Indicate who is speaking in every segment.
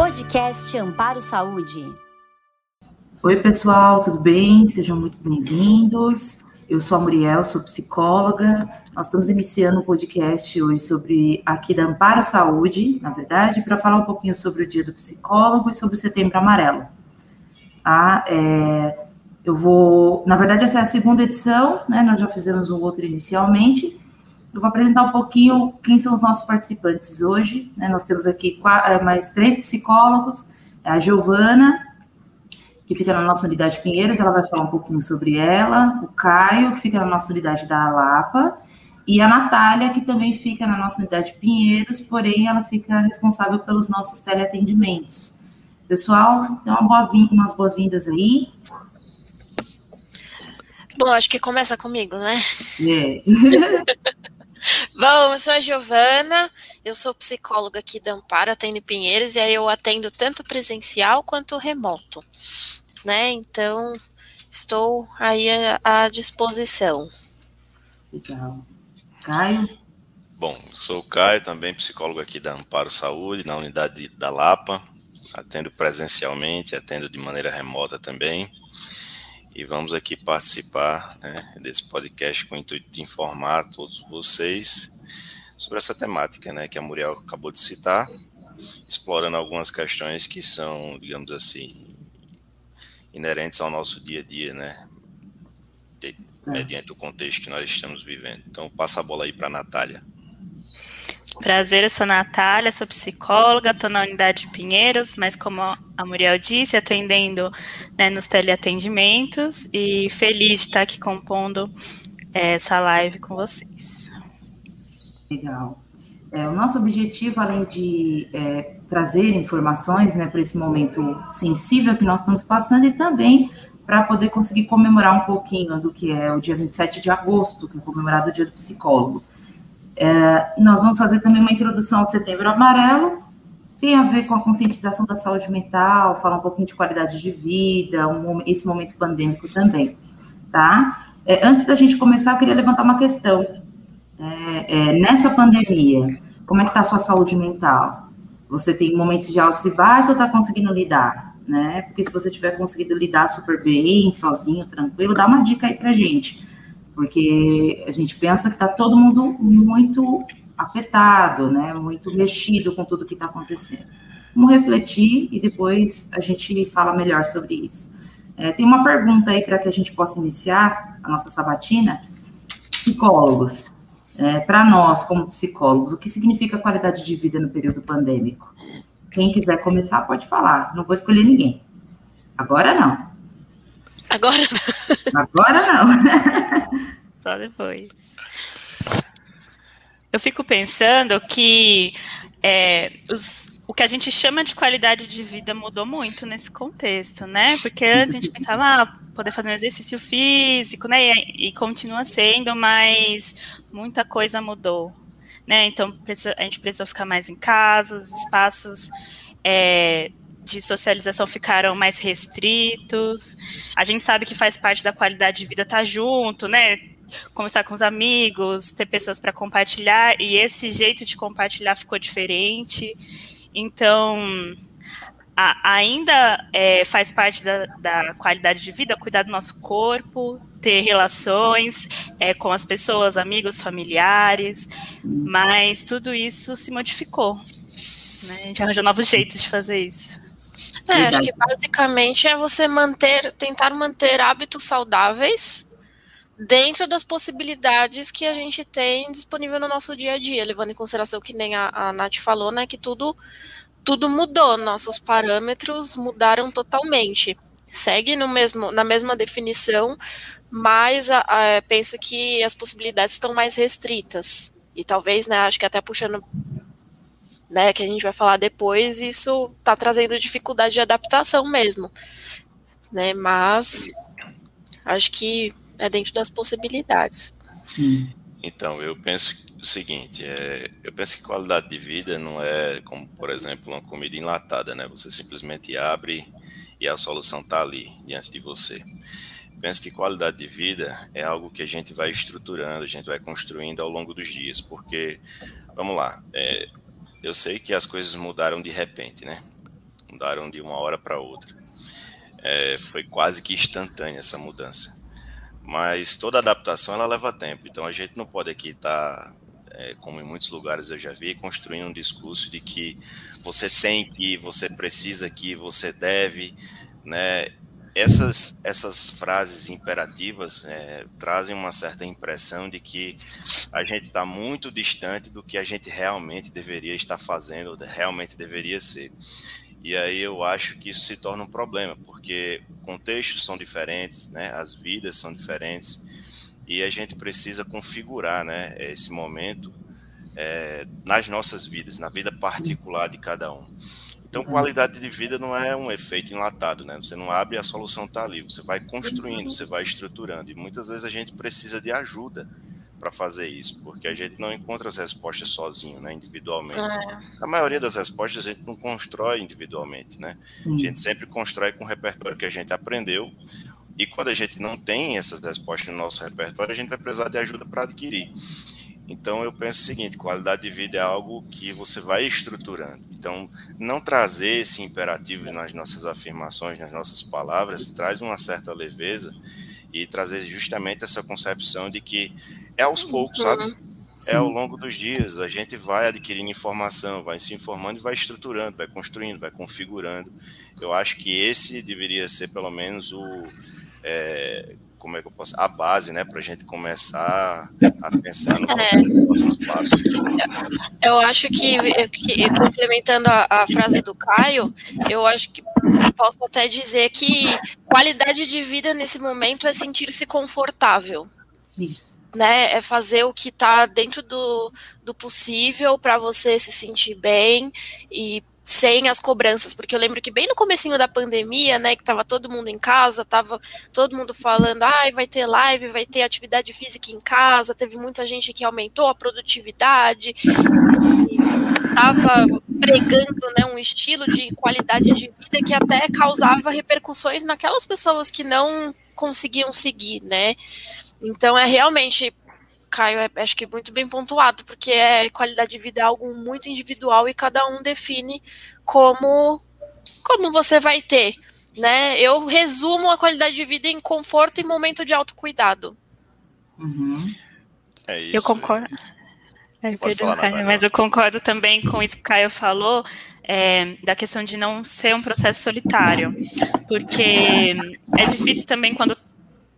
Speaker 1: Podcast Amparo Saúde.
Speaker 2: Oi, pessoal, tudo bem? Sejam muito bem-vindos. Eu sou a Muriel, sou psicóloga. Nós estamos iniciando um podcast hoje sobre aqui da Amparo Saúde, na verdade, para falar um pouquinho sobre o Dia do Psicólogo e sobre o Setembro Amarelo. Tá? É, eu vou, na verdade, essa é a segunda edição, né? Nós já fizemos um outro inicialmente. Eu vou apresentar um pouquinho quem são os nossos participantes hoje. Né? Nós temos aqui quatro, é, mais três psicólogos, é a Giovana, que fica na nossa unidade Pinheiros, ela vai falar um pouquinho sobre ela, o Caio, que fica na nossa unidade da Lapa, e a Natália, que também fica na nossa unidade Pinheiros, porém ela fica responsável pelos nossos teleatendimentos. Pessoal, dê uma boa vinda, umas boas-vindas aí.
Speaker 3: Bom, acho que começa comigo, né?
Speaker 2: É.
Speaker 3: Bom, eu sou a Giovana, eu sou psicóloga aqui da Amparo, atendo Pinheiros, e aí eu atendo tanto presencial quanto remoto, né? Então, estou aí à, disposição.
Speaker 2: Legal. Caio?
Speaker 4: Bom, sou o Caio, também psicólogo aqui da Amparo Saúde, na unidade da Lapa, atendo presencialmente, atendo de maneira remota também e vamos aqui participar né, desse podcast com o intuito de informar todos vocês sobre essa temática né, que a Muriel acabou de citar, explorando algumas questões que são, digamos assim, inerentes ao nosso dia a dia, né, de, mediante o contexto que nós estamos vivendo. Então, passa a bola aí para a Natália.
Speaker 5: Prazer, eu sou Natália, sou psicóloga, estou na unidade de Pinheiros, mas como a Muriel disse, atendendo né, nos teleatendimentos e feliz de estar aqui compondo é, essa live com vocês.
Speaker 2: Legal. É, o nosso objetivo, além de é, trazer informações né, para esse momento sensível que nós estamos passando e também para poder conseguir comemorar um pouquinho do que é o dia 27 de agosto, que é comemorado o Dia do Psicólogo. É, nós vamos fazer também uma introdução ao Setembro Amarelo, tem a ver com a conscientização da saúde mental, falar um pouquinho de qualidade de vida, um, esse momento pandêmico também, tá? É, antes da gente começar, eu queria levantar uma questão. É, nessa pandemia, como é que está a sua saúde mental? Você tem momentos de altos e ou está conseguindo lidar? Né? Porque se você tiver conseguido lidar super bem, sozinho, tranquilo, dá uma dica aí pra gente porque a gente pensa que está todo mundo muito afetado, né, muito mexido com tudo que está acontecendo. Vamos refletir e depois a gente fala melhor sobre isso. É, tem uma pergunta aí para que a gente possa iniciar a nossa sabatina. Psicólogos, é, para nós como psicólogos, o que significa qualidade de vida no período pandêmico? Quem quiser começar pode falar, não vou escolher ninguém. Agora não.
Speaker 3: Agora não.
Speaker 2: Agora não.
Speaker 5: Só depois. Eu fico pensando que é, os, o que a gente chama de qualidade de vida mudou muito nesse contexto, né? Porque antes a gente pensava, ah, poder fazer um exercício físico, né? E, e continua sendo, mas muita coisa mudou, né? Então a gente precisou ficar mais em casa, os espaços é, de socialização ficaram mais restritos. A gente sabe que faz parte da qualidade de vida estar tá junto, né? Conversar com os amigos, ter pessoas para compartilhar, e esse jeito de compartilhar ficou diferente. Então, a, ainda é, faz parte da, da, qualidade de vida cuidar do nosso corpo, ter relações é, com as pessoas, amigos, familiares, mas tudo isso se modificou. Né? A gente arranjou novos jeitos de fazer isso.
Speaker 3: É, acho que basicamente é você manter, tentar manter hábitos saudáveis dentro das possibilidades que a gente tem disponível no nosso dia a dia, levando em consideração que nem a, a Nath falou, né, que tudo, tudo mudou, nossos parâmetros mudaram totalmente. Segue no mesmo, na mesma definição, mas a, a, penso que as possibilidades estão mais restritas. E talvez, né, acho que até puxando né, que a gente vai falar depois, isso está trazendo dificuldade de adaptação mesmo, né, mas acho que é dentro das possibilidades.
Speaker 4: Sim. Então, eu penso o seguinte, é, eu penso que qualidade de vida não é como, por exemplo, uma comida enlatada, né, você simplesmente abre e a solução está ali, diante de você. Penso que qualidade de vida é algo que a gente vai estruturando, a gente vai construindo ao longo dos dias, porque, vamos lá, é, eu sei que as coisas mudaram de repente, né? mudaram de uma hora para outra. É, foi quase que instantânea essa mudança. Mas toda adaptação ela leva tempo, então a gente não pode aqui estar, tá, é, como em muitos lugares eu já vi, construindo um discurso de que você tem que, você precisa que, você deve, né? Essas, essas frases imperativas é, trazem uma certa impressão de que a gente está muito distante do que a gente realmente deveria estar fazendo, realmente deveria ser. E aí eu acho que isso se torna um problema, porque contextos são diferentes, né? As vidas são diferentes e a gente precisa configurar, né? Esse momento é, nas nossas vidas, na vida particular de cada um. Então, qualidade de vida não é um efeito enlatado, né? Você não abre e a solução está ali. Você vai construindo, você vai estruturando. E muitas vezes a gente precisa de ajuda para fazer isso, porque a gente não encontra as respostas sozinho, né, individualmente. É. A maioria das respostas a gente não constrói individualmente, né? A gente sempre constrói com o repertório que a gente aprendeu. E quando a gente não tem essas respostas no nosso repertório, a gente vai precisar de ajuda para adquirir. Então eu penso o seguinte, qualidade de vida é algo que você vai estruturando. Então, não trazer esse imperativo nas nossas afirmações, nas nossas palavras, traz uma certa leveza e trazer justamente essa concepção de que é aos poucos, sabe? Sim. É ao longo dos dias, a gente vai adquirindo informação, vai se informando e vai estruturando, vai construindo, vai configurando. Eu acho que esse deveria ser pelo menos o é, como é que eu posso a base, né, para a gente começar a pensar nos é. próximos passos.
Speaker 3: Eu acho que, que complementando a, a, frase do Caio, eu acho que posso até dizer que qualidade de vida nesse momento é sentir-se confortável. Isso né, é fazer o que está dentro do, do possível para você se sentir bem e sem as cobranças, porque eu lembro que bem no comecinho da pandemia, né, que tava todo mundo em casa, tava todo mundo falando, ai, vai ter live, vai ter atividade física em casa, teve muita gente que aumentou a produtividade, tava pregando, né, um estilo de qualidade de vida que até causava repercussões naquelas pessoas que não conseguiam seguir, né, então é realmente, Caio, é, acho que muito bem pontuado, porque é qualidade de vida é algo muito individual e cada um define como como você vai ter, né? Eu resumo a qualidade de vida em conforto e momento de autocuidado.
Speaker 5: Uhum. É isso. Eu concordo. É, perdão, Caio, mas eu concordo também com isso que o Caio falou, é, da questão de não ser um processo solitário. Porque é difícil também quando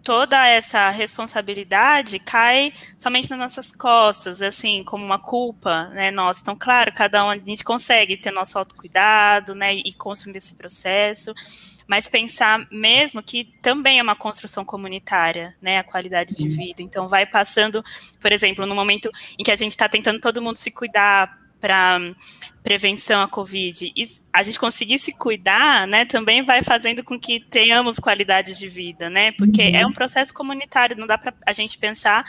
Speaker 5: toda essa responsabilidade cai somente nas nossas costas, assim, como uma culpa, né, nossa. Então, claro, cada um, a gente consegue ter nosso autocuidado, né, e construir esse processo, mas pensar mesmo que também é uma construção comunitária, né, a qualidade de vida. Então, vai passando, por exemplo, no momento em que a gente está tentando todo mundo se cuidar, para prevenção à Covid, e a gente conseguir se cuidar, né, também vai fazendo com que tenhamos qualidade de vida, né, porque uhum. é um processo comunitário, não dá para a gente pensar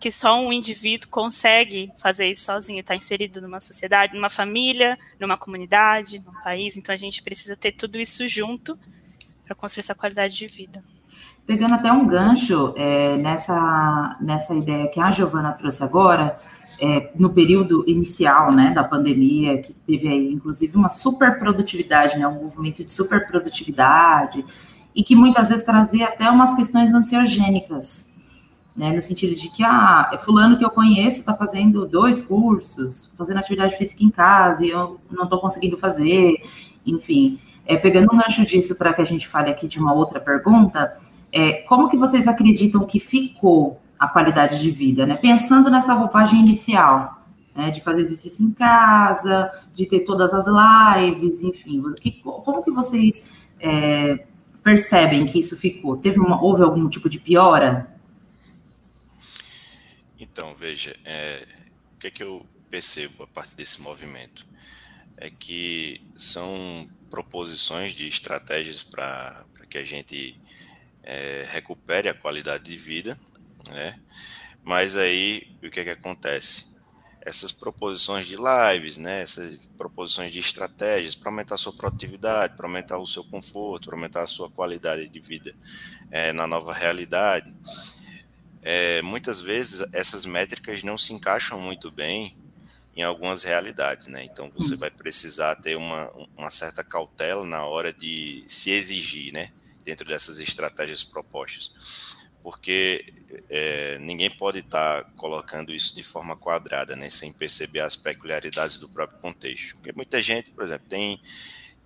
Speaker 5: que só um indivíduo consegue fazer isso sozinho, está inserido numa sociedade, numa família, numa comunidade, num país, então a gente precisa ter tudo isso junto para construir essa qualidade de vida.
Speaker 2: Pegando até um gancho é, nessa, nessa ideia que a Giovana trouxe agora, é, no período inicial né, da pandemia, que teve aí, inclusive, uma superprodutividade, né, um movimento de superprodutividade, e que muitas vezes trazia até umas questões ansiogênicas, né, no sentido de que, ah, é fulano que eu conheço está fazendo dois cursos, fazendo atividade física em casa, e eu não estou conseguindo fazer, enfim. É, pegando um gancho disso para que a gente fale aqui de uma outra pergunta, é, como que vocês acreditam que ficou a qualidade de vida, né? Pensando nessa roupagem inicial, né? De fazer exercício em casa, de ter todas as lives, enfim. Que, como que vocês é, percebem que isso ficou? Teve uma, houve algum tipo de piora?
Speaker 4: Então, veja, é, o que, é que eu percebo a partir desse movimento? É que são proposições de estratégias para que a gente é, recupere a qualidade de vida, né? Mas aí o que é que acontece? Essas proposições de lives, né? Essas proposições de estratégias para aumentar a sua produtividade, para aumentar o seu conforto, para aumentar a sua qualidade de vida é, na nova realidade. É, muitas vezes essas métricas não se encaixam muito bem em algumas realidades, né? Então você vai precisar ter uma, uma certa cautela na hora de se exigir, né? Dentro dessas estratégias propostas. Porque é, ninguém pode estar tá colocando isso de forma quadrada, né? Sem perceber as peculiaridades do próprio contexto. Porque muita gente, por exemplo, tem,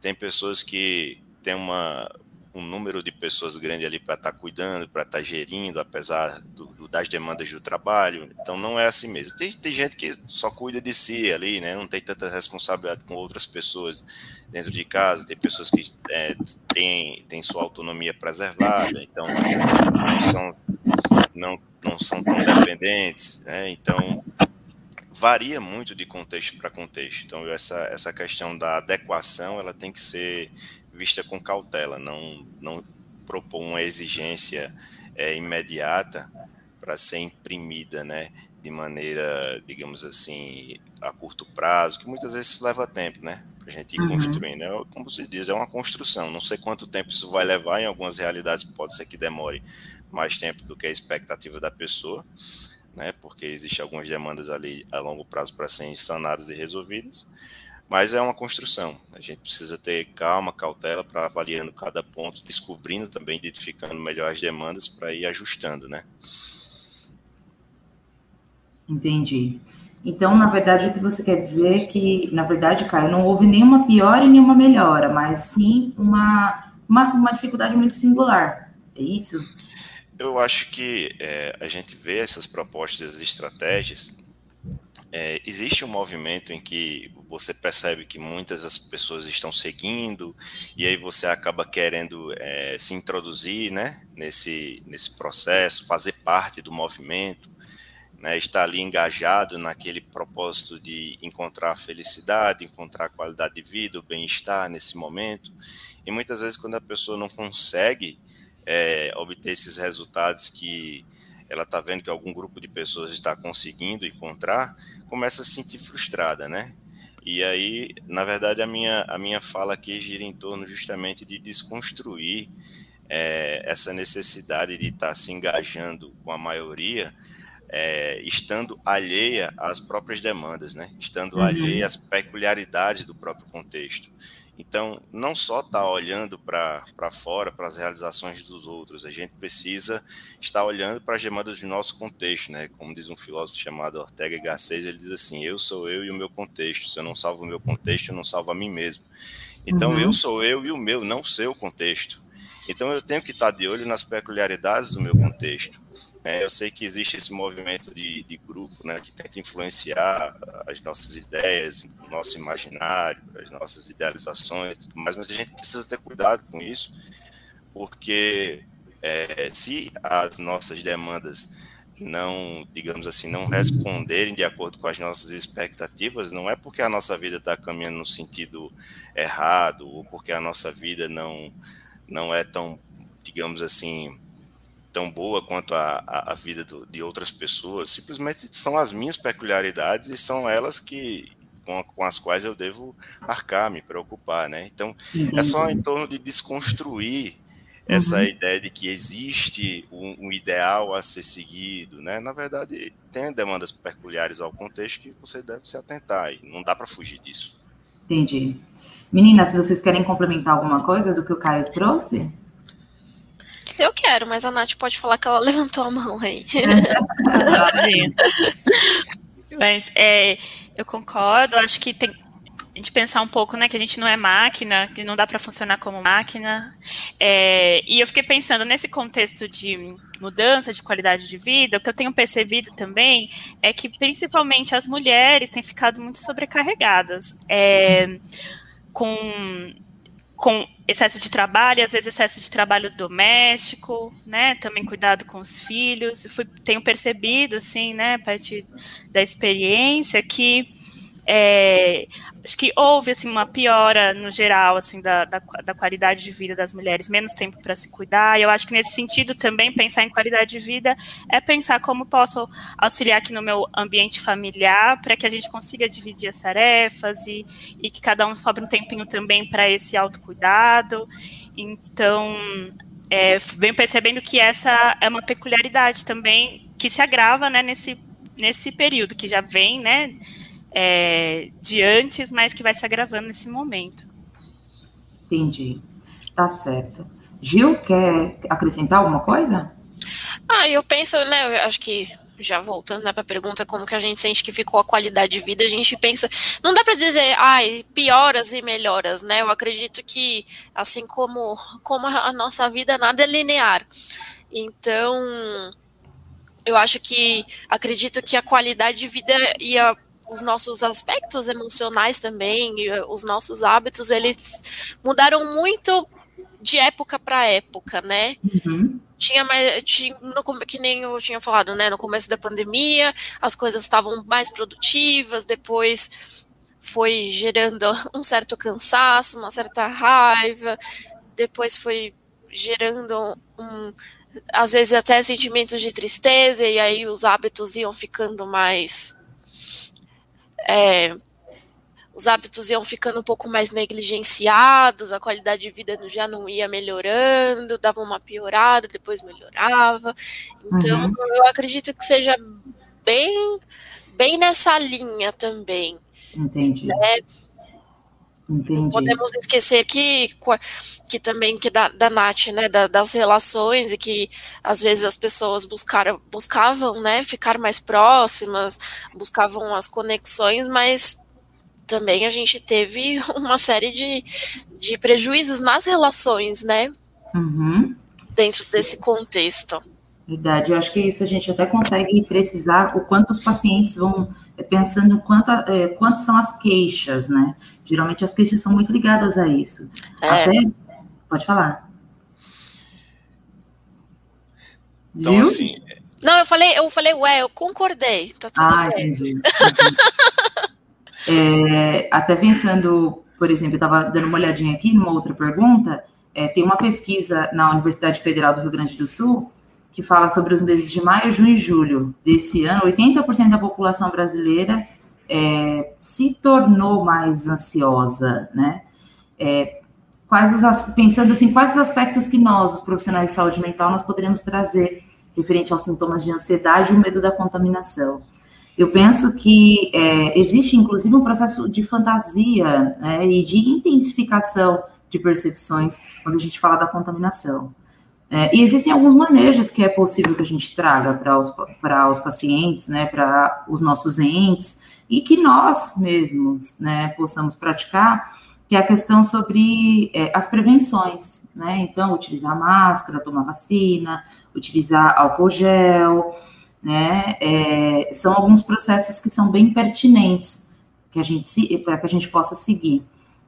Speaker 4: tem pessoas que têm uma, um número de pessoas grande ali para estar tá cuidando, para estar tá gerindo, apesar do, do, das demandas do trabalho. Então não é assim mesmo. Tem, tem gente que só cuida de si ali, né? Não tem tanta responsabilidade com outras pessoas dentro de casa. Tem pessoas que é, têm, têm sua autonomia preservada, então não são, não, não são tão dependentes, né? Então varia muito de contexto para contexto. Então essa, essa questão da adequação ela tem que ser vista com cautela, não, não propor uma exigência é, imediata para ser imprimida, né, de maneira, digamos assim, a curto prazo, que muitas vezes leva tempo, né, para a gente ir uhum. construindo. É, como se diz, é uma construção. Não sei quanto tempo isso vai levar. Em algumas realidades pode ser que demore mais tempo do que a expectativa da pessoa, né, porque existem algumas demandas ali a longo prazo para serem sanadas e resolvidas. Mas é uma construção. A gente precisa ter calma, cautela para avaliando cada ponto, descobrindo também, identificando melhor as demandas para ir ajustando, né?
Speaker 2: Entendi. Então, na verdade, o que você quer dizer é que, na verdade, Caio, não houve nenhuma piora e nenhuma melhora, mas sim uma, uma, uma dificuldade muito singular. É isso?
Speaker 4: Eu acho que é, a gente vê essas propostas, estratégias, é, existe um movimento em que você percebe que muitas das pessoas estão seguindo e aí você acaba querendo é, se introduzir né, nesse, nesse processo, fazer parte do movimento, né, estar ali engajado naquele propósito de encontrar felicidade, encontrar qualidade de vida, o bem-estar nesse momento. E muitas vezes, quando a pessoa não consegue é, obter esses resultados que ela está vendo que algum grupo de pessoas está conseguindo encontrar, começa a se sentir frustrada, né? E aí, na verdade, a minha, a minha fala aqui gira em torno justamente de desconstruir é, essa necessidade de estar tá se engajando com a maioria, é, estando alheia às próprias demandas, né? Estando uhum. alheia às peculiaridades do próprio contexto. Então, não só estar tá olhando para fora, para as realizações dos outros, a gente precisa estar olhando para as demandas do nosso contexto, né? Como diz um filósofo chamado Ortega Gasset, ele diz assim: eu sou eu e o meu contexto. Se eu não salvo o meu contexto, eu não salvo a mim mesmo. Então, uhum. eu sou eu e o meu, não o seu contexto. Então, eu tenho que estar de olho nas peculiaridades do meu contexto. É, eu sei que existe esse movimento de, de grupo né, que tenta influenciar as nossas ideias, o nosso imaginário, as nossas idealizações, tudo mais, mas a gente precisa ter cuidado com isso, porque é, se as nossas demandas não, digamos assim, não responderem de acordo com as nossas expectativas, não é porque a nossa vida está caminhando no sentido errado ou porque a nossa vida não não é tão, digamos assim, tão boa quanto a, a, a vida do, de outras pessoas, simplesmente são as minhas peculiaridades e são elas que com, com as quais eu devo arcar, me preocupar, né? Então, uhum. é só em torno de desconstruir essa uhum. ideia de que existe um, um, ideal a ser seguido, né? Na verdade, tem demandas peculiares ao contexto que você deve se atentar e não dá para fugir disso.
Speaker 2: Entendi. Meninas, se vocês querem complementar alguma coisa do que o Caio trouxe?
Speaker 3: Eu quero, mas a Nath pode falar que ela levantou a mão aí.
Speaker 5: mas é, eu concordo, acho que tem a gente pensar um pouco, né, que a gente não é máquina, que não dá para funcionar como máquina. É, e eu fiquei pensando nesse contexto de mudança de qualidade de vida, o que eu tenho percebido também é que principalmente as mulheres têm ficado muito sobrecarregadas. É, com com excesso de trabalho, às vezes excesso de trabalho doméstico, né? Também cuidado com os filhos. Fui, tenho percebido, assim, né, a partir da experiência, que é, acho que houve assim uma piora no geral assim da, da, da qualidade de vida das mulheres, menos tempo para se cuidar. E eu acho que nesse sentido também pensar em qualidade de vida é pensar como posso auxiliar aqui no meu ambiente familiar para que a gente consiga dividir as tarefas e, e que cada um sobre um tempinho também para esse autocuidado. Então, é, venho percebendo que essa é uma peculiaridade também que se agrava né, nesse, nesse período que já vem, né? É, de antes, mas que vai se agravando nesse momento.
Speaker 2: Entendi. Tá certo. Gil, quer acrescentar alguma coisa?
Speaker 3: Ah, eu penso, né, eu acho que já voltando né, para a pergunta como que a gente sente que ficou a qualidade de vida, a gente pensa, não dá para dizer, ai, pioras e melhoras, né? Eu acredito que assim como como a nossa vida nada é linear. Então, eu acho que acredito que a qualidade de vida e a, os nossos aspectos emocionais também, os nossos hábitos, eles mudaram muito de época para época, né? Uhum tinha mais. Tinha, no, que nem eu tinha falado, né? No começo da pandemia, as coisas estavam mais produtivas, depois foi gerando um certo cansaço, uma certa raiva, depois foi gerando um, às vezes até sentimentos de tristeza, e aí os hábitos iam ficando mais. É, os hábitos iam ficando um pouco mais negligenciados, a qualidade de vida já não ia melhorando, dava uma piorada, depois melhorava. Então, uhum. eu acredito que seja bem, bem nessa linha também.
Speaker 2: Entendi. Né?
Speaker 3: Entendi. Podemos esquecer que, que também que da, da Nath, né, da, das relações e que às vezes as pessoas buscaram, buscavam, né, ficar mais próximas, buscavam as conexões, mas também a gente teve uma série de, de prejuízos nas relações, né?
Speaker 2: Uhum.
Speaker 3: Dentro desse contexto.
Speaker 2: Verdade, eu acho que isso a gente até consegue precisar o quanto os pacientes vão é, pensando quanto, é, quanto são as queixas, né? Geralmente as queixas são muito ligadas a isso. É. Até, pode falar.
Speaker 4: Então, Viu? assim.
Speaker 3: Não, eu falei, eu falei, ué, eu concordei. Tá tudo ah, bem. Entendi.
Speaker 2: É, até pensando, por exemplo, eu estava dando uma olhadinha aqui numa outra pergunta, é, tem uma pesquisa na Universidade Federal do Rio Grande do Sul que fala sobre os meses de maio, junho e julho desse ano. 80% da população brasileira é, se tornou mais ansiosa, né? É, quais os, pensando assim, quais os aspectos que nós, os profissionais de saúde mental, nós poderíamos trazer referente aos sintomas de ansiedade e o medo da contaminação? Eu penso que é, existe, inclusive, um processo de fantasia né, e de intensificação de percepções quando a gente fala da contaminação. É, e existem alguns manejos que é possível que a gente traga para os, os pacientes, né, para os nossos entes, e que nós mesmos né, possamos praticar, que é a questão sobre é, as prevenções. Né? Então, utilizar máscara, tomar vacina, utilizar álcool gel, né? É, são alguns processos que são bem pertinentes que a gente para que a gente possa seguir.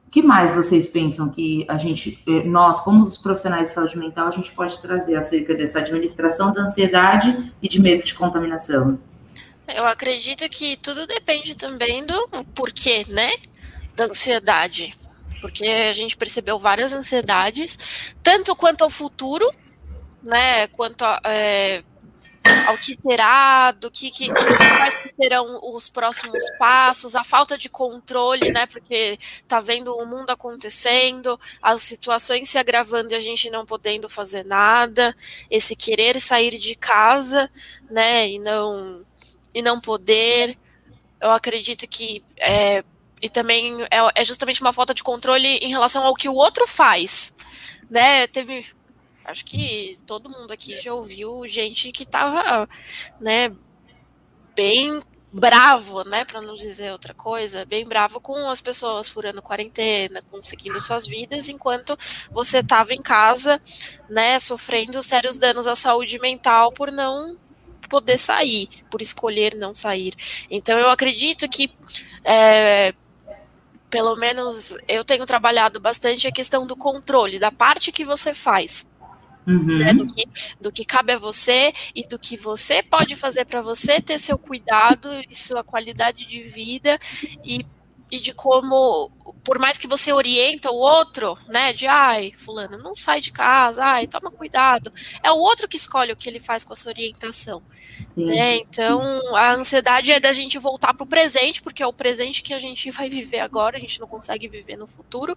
Speaker 2: O que mais vocês pensam que a gente, é, nós, como os profissionais de saúde mental, a gente pode trazer acerca dessa administração da ansiedade e de medo de contaminação?
Speaker 3: Eu acredito que tudo depende também do porquê, né? Da ansiedade. Porque a gente percebeu várias ansiedades, tanto quanto ao futuro, né? Quanto a, é, ao que será, do que, que quais serão os próximos passos, a falta de controle, né? Porque tá vendo o mundo acontecendo, as situações se agravando e a gente não podendo fazer nada, esse querer sair de casa, né? E não e não poder. Eu acredito que é, e também é, é justamente uma falta de controle em relação ao que o outro faz, né? Teve Acho que todo mundo aqui já ouviu gente que estava, né, bem bravo, né, para não dizer outra coisa, bem bravo com as pessoas furando quarentena, conseguindo suas vidas, enquanto você estava em casa, né, sofrendo sérios danos à saúde mental por não poder sair, por escolher não sair. Então eu acredito que é, pelo menos eu tenho trabalhado bastante a questão do controle, da parte que você faz Uhum. Né, do, que, do que cabe a você e do que você pode fazer para você ter seu cuidado e sua qualidade de vida e, e de como, por mais que você orienta o outro, né, de ai, fulano, não sai de casa, ai, toma cuidado, é o outro que escolhe o que ele faz com a sua orientação. Né? Então, a ansiedade é da gente voltar para o presente, porque é o presente que a gente vai viver agora, a gente não consegue viver no futuro.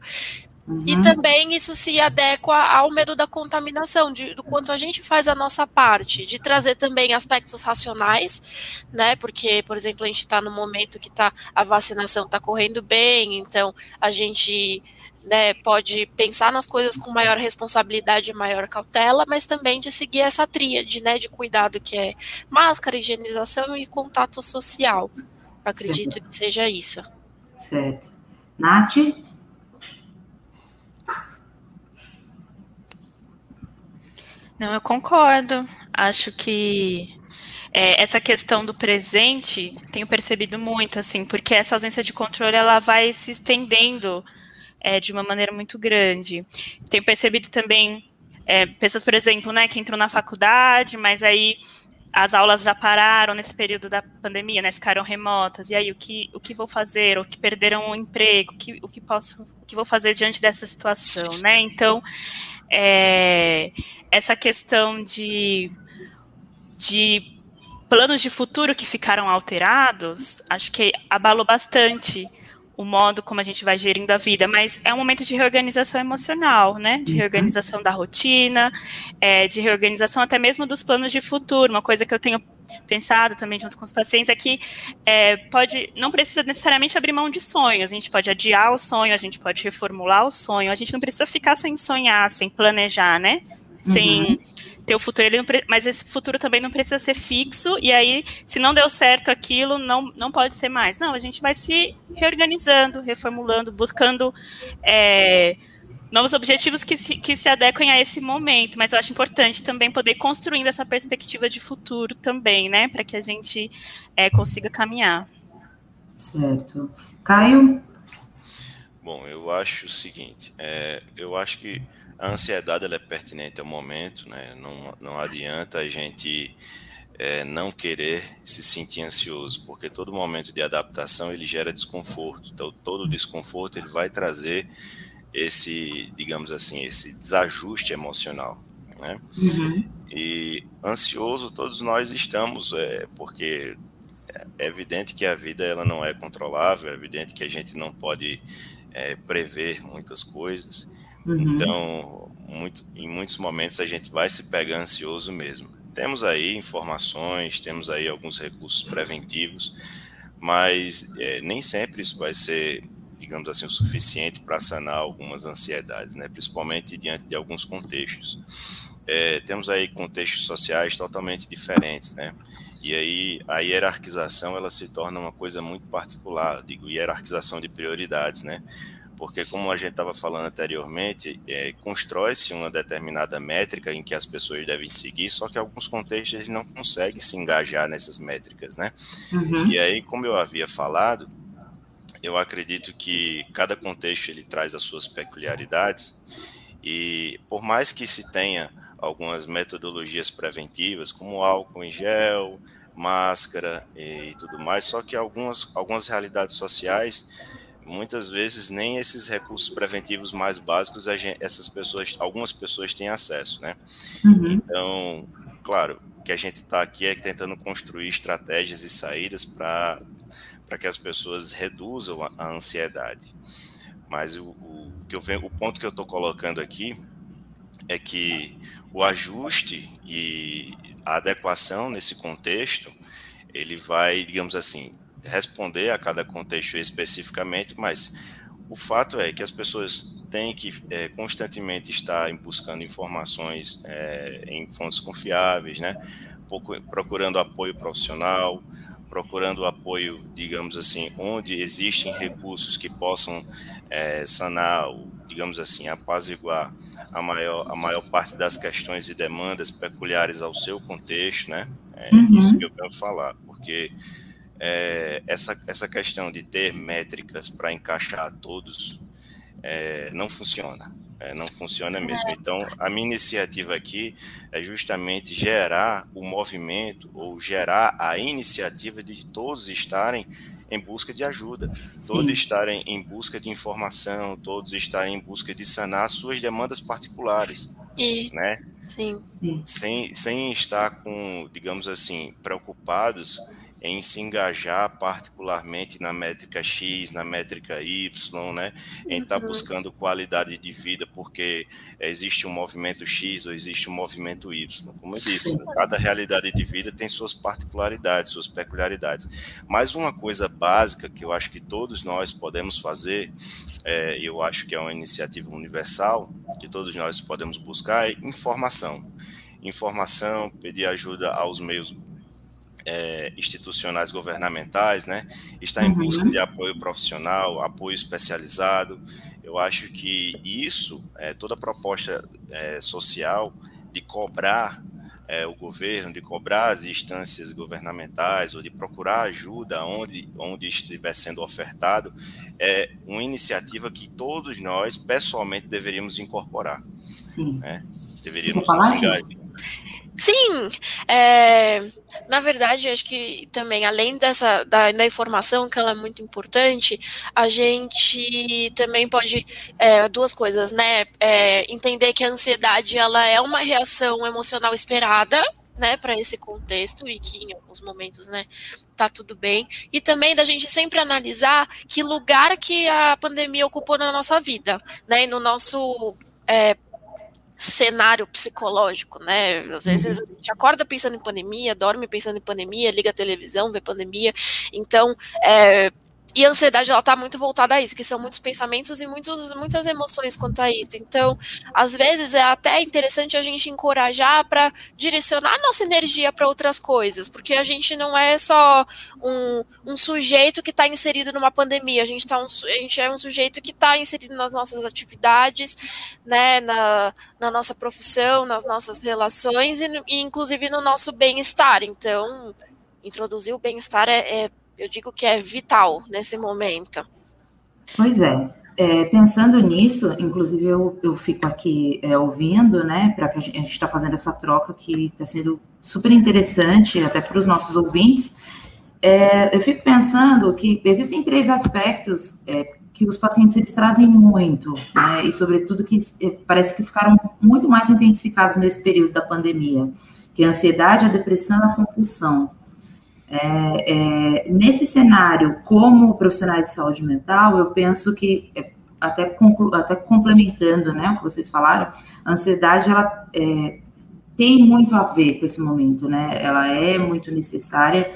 Speaker 3: Uhum. E também isso se adequa ao medo da contaminação, de, do quanto a gente faz a nossa parte, de trazer também aspectos racionais, né? Porque, por exemplo, a gente está no momento que tá, a vacinação está correndo bem, então a gente né, pode pensar nas coisas com maior responsabilidade e maior cautela, mas também de seguir essa tríade né, de cuidado que é máscara, higienização e contato social. acredito certo. que seja isso.
Speaker 2: Certo. Nath?
Speaker 5: Não, eu concordo. Acho que é, essa questão do presente tenho percebido muito, assim, porque essa ausência de controle ela vai se estendendo é, de uma maneira muito grande. Tenho percebido também é, pessoas, por exemplo, né, que entram na faculdade, mas aí as aulas já pararam nesse período da pandemia, né? Ficaram remotas. E aí, o que, o que vou fazer? O que perderam o emprego? O que, o que posso, o que vou fazer diante dessa situação, né? Então, é, essa questão de, de planos de futuro que ficaram alterados, acho que abalou bastante o modo como a gente vai gerindo a vida, mas é um momento de reorganização emocional, né? De uhum. reorganização da rotina, é, de reorganização até mesmo dos planos de futuro. Uma coisa que eu tenho pensado também junto com os pacientes é que é, pode, não precisa necessariamente abrir mão de sonhos. A gente pode adiar o sonho, a gente pode reformular o sonho. A gente não precisa ficar sem sonhar, sem planejar, né? Sem uhum ter o futuro, ele não, mas esse futuro também não precisa ser fixo, e aí, se não deu certo aquilo, não, não pode ser mais. Não, a gente vai se reorganizando, reformulando, buscando é, novos objetivos que se, que se adequem a esse momento, mas eu acho importante também poder ir construindo essa perspectiva de futuro também, né, para que a gente é, consiga caminhar.
Speaker 2: Certo. Caio?
Speaker 4: Bom, eu acho o seguinte, é, eu acho que a ansiedade ela é pertinente ao momento, né? não, não adianta a gente é, não querer se sentir ansioso, porque todo momento de adaptação ele gera desconforto. Então, todo desconforto ele vai trazer esse, digamos assim, esse desajuste emocional. Né? Uhum. E ansioso todos nós estamos, é, porque é evidente que a vida ela não é controlável, é evidente que a gente não pode é, prever muitas coisas. Uhum. Então, muito, em muitos momentos a gente vai se pegar ansioso mesmo. Temos aí informações, temos aí alguns recursos preventivos, mas é, nem sempre isso vai ser, digamos assim, o suficiente para sanar algumas ansiedades, né? principalmente diante de alguns contextos. É, temos aí contextos sociais totalmente diferentes, né? E aí a hierarquização ela se torna uma coisa muito particular, digo hierarquização de prioridades, né? porque como a gente estava falando anteriormente, é, constrói-se uma determinada métrica em que as pessoas devem seguir, só que alguns contextos eles não conseguem se engajar nessas métricas, né? Uhum. E aí, como eu havia falado, eu acredito que cada contexto ele traz as suas peculiaridades e por mais que se tenha algumas metodologias preventivas, como álcool em gel, máscara e tudo mais, só que algumas, algumas realidades sociais muitas vezes nem esses recursos preventivos mais básicos gente, essas pessoas, algumas pessoas têm acesso, né? Uhum. Então, claro, o que a gente está aqui é tentando construir estratégias e saídas para para que as pessoas reduzam a, a ansiedade. Mas o, o, que eu venho, o ponto que eu estou colocando aqui é que o ajuste e a adequação nesse contexto ele vai, digamos assim, responder a cada contexto especificamente, mas o fato é que as pessoas têm que é, constantemente estar buscando informações é, em fontes confiáveis, né? procurando apoio profissional, procurando apoio, digamos assim, onde existem recursos que possam é, sanar, digamos assim, apaziguar a maior, a maior parte das questões e demandas peculiares ao seu contexto, né? É uhum. isso que eu quero falar, porque é, essa, essa questão de ter métricas para encaixar todos é, não funciona. É, não funciona mesmo. Então, a minha iniciativa aqui é justamente gerar o movimento ou gerar a iniciativa de todos estarem em busca de ajuda, Sim. todos estarem em busca de informação, todos estarem em busca de sanar suas demandas particulares. E, né?
Speaker 3: Sim.
Speaker 4: Sem, sem estar com, digamos assim, preocupados em se engajar particularmente na métrica X, na métrica Y, né? Em estar tá uhum. buscando qualidade de vida, porque existe um movimento X ou existe um movimento Y. Como eu disse, cada realidade de vida tem suas particularidades, suas peculiaridades. Mas uma coisa básica que eu acho que todos nós podemos fazer, é, eu acho que é uma iniciativa universal, que todos nós podemos buscar, é informação. Informação, pedir ajuda aos meios é, institucionais governamentais, né? Está em busca uhum. de apoio profissional, apoio especializado. Eu acho que isso, é, toda proposta é, social de cobrar é, o governo, de cobrar as instâncias governamentais ou de procurar ajuda onde, onde estiver sendo ofertado, é uma iniciativa que todos nós, pessoalmente, deveríamos incorporar. Sim. Né? Deveríamos nos engajar.
Speaker 3: Sim, é, na verdade, acho que também, além dessa da, da, informação, que ela é muito importante, a gente também pode é, duas coisas, né? É, entender que a ansiedade ela é uma reação emocional esperada, né, para esse contexto e que em alguns momentos, né, tá tudo bem. E também da gente sempre analisar que lugar que a pandemia ocupou na nossa vida, né, e no nosso é, cenário psicológico, né? Às vezes uhum. a gente acorda pensando em pandemia, dorme pensando em pandemia, liga a televisão, vê pandemia. Então, é, e a ansiedade ela tá muito voltada a isso, que são muitos pensamentos e muitos, muitas emoções quanto a isso. Então, às vezes é até interessante a gente encorajar para direcionar a nossa energia para outras coisas, porque a gente não é só um, um sujeito que está inserido numa pandemia, a gente, tá um, a gente é um sujeito que está inserido nas nossas atividades, né, na, na nossa profissão, nas nossas relações e, e inclusive no nosso bem-estar. Então, introduzir o bem-estar é, é eu digo que é vital nesse momento.
Speaker 2: Pois é. é pensando nisso, inclusive eu, eu fico aqui é, ouvindo, né, para a gente está fazendo essa troca que está sendo super interessante até para os nossos ouvintes. É, eu fico pensando que existem três aspectos é, que os pacientes eles trazem muito, né, e sobretudo que é, parece que ficaram muito mais intensificados nesse período da pandemia, que é a ansiedade, a depressão e a compulsão. É, é, nesse cenário, como profissionais de saúde mental, eu penso que, é, até, até complementando né, o que vocês falaram, a ansiedade ela é, tem muito a ver com esse momento, né? Ela é muito necessária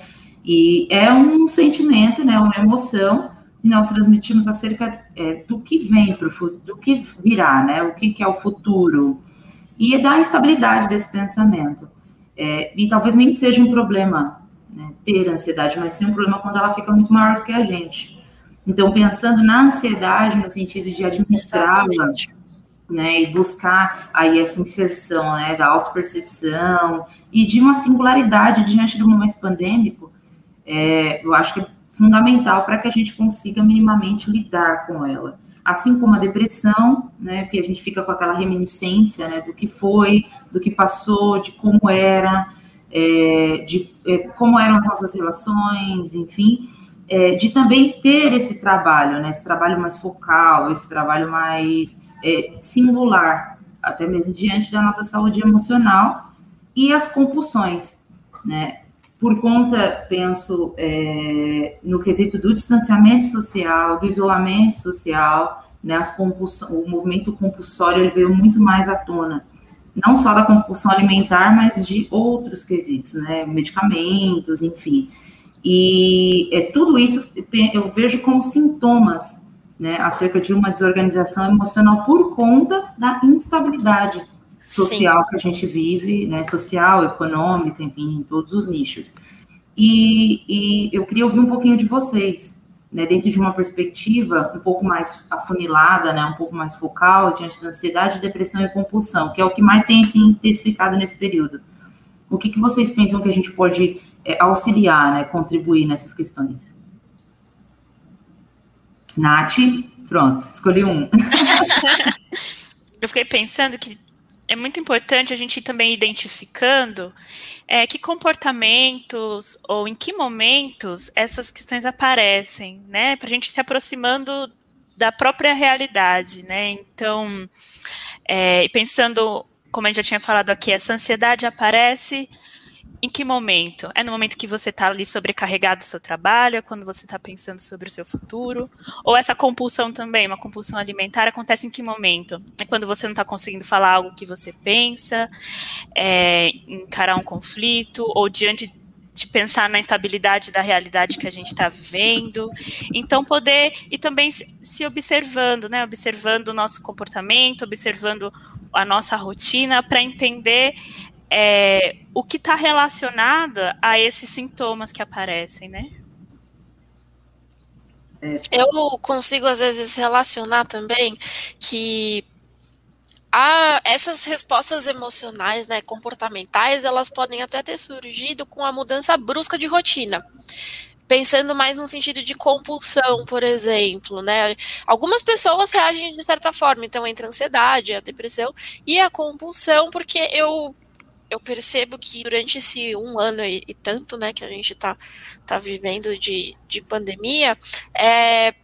Speaker 2: e é um sentimento, né, uma emoção que nós transmitimos acerca é, do que vem para o do que virá, né? O que, que é o futuro e da instabilidade desse pensamento. É, e talvez nem seja um problema ter ansiedade, mas sim um problema quando ela fica muito maior do que a gente. Então, pensando na ansiedade no sentido de administrá-la, né, e buscar aí essa inserção, né, da autopercepção e de uma singularidade diante do momento pandêmico, é, eu acho que é fundamental para que a gente consiga minimamente lidar com ela. Assim como a depressão, né, que a gente fica com aquela reminiscência, né, do que foi, do que passou, de como era, é, de é, como eram as nossas relações, enfim, é, de também ter esse trabalho, né, esse trabalho mais focal, esse trabalho mais é, singular, até mesmo diante da nossa saúde emocional e as compulsões, né, por conta, penso, é, no quesito do distanciamento social, do isolamento social, né, as o movimento compulsório ele veio muito mais à tona não só da compulsão alimentar, mas de outros quesitos, né? Medicamentos, enfim. E é, tudo isso eu vejo como sintomas, né, acerca de uma desorganização emocional por conta da instabilidade social Sim. que a gente vive, né, social, econômica, enfim, em todos os nichos. E, e eu queria ouvir um pouquinho de vocês né, dentro de uma perspectiva um pouco mais afunilada, né, um pouco mais focal, diante da ansiedade, depressão e compulsão, que é o que mais tem se assim, intensificado nesse período. O que, que vocês pensam que a gente pode é, auxiliar, né, contribuir nessas questões? Nath, pronto, escolhi um.
Speaker 5: Eu fiquei pensando que é muito importante a gente ir também identificando é, que comportamentos ou em que momentos essas questões aparecem, né? Para a gente se aproximando da própria realidade, né? Então, é, pensando, como a gente já tinha falado aqui, essa ansiedade aparece em que momento? É no momento que você está ali sobrecarregado do seu trabalho, é quando você está pensando sobre o seu futuro? Ou essa compulsão também, uma compulsão alimentar, acontece em que momento? É quando você não está conseguindo falar algo que você pensa, é, encarar um conflito, ou diante de pensar na instabilidade da realidade que a gente está vivendo. Então, poder e também se observando, né? Observando o nosso comportamento, observando a nossa rotina, para entender é, o que está relacionado a esses sintomas que aparecem, né?
Speaker 3: Eu consigo, às vezes, relacionar também que a, essas respostas emocionais, né, comportamentais, elas podem até ter surgido com a mudança brusca de rotina pensando mais no sentido de compulsão, por exemplo, né? Algumas pessoas reagem de certa forma, então entra a ansiedade, a depressão e a compulsão, porque eu eu percebo que durante esse um ano e, e tanto, né, que a gente está tá vivendo de, de pandemia, é,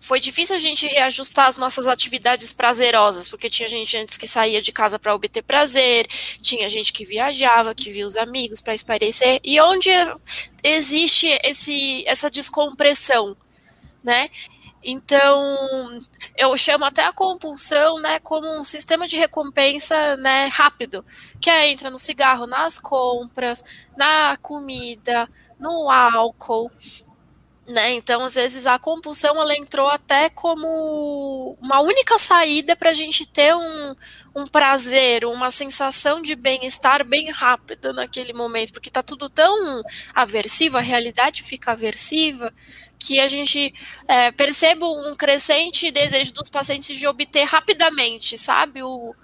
Speaker 3: foi difícil a gente reajustar as nossas atividades prazerosas, porque tinha gente antes que saía de casa para obter prazer, tinha gente que viajava, que via os amigos para esparecer, e onde existe esse, essa descompressão, né? Então, eu chamo até a compulsão, né, como um sistema de recompensa, né, rápido, que é entra no cigarro, nas compras, na comida, no álcool, né? Então, às vezes a compulsão ela entrou até como uma única saída para a gente ter um, um prazer, uma sensação de bem-estar bem rápido naquele momento, porque está tudo tão aversivo, a realidade fica aversiva que a gente é, perceba um crescente desejo dos pacientes de obter rapidamente, sabe, o,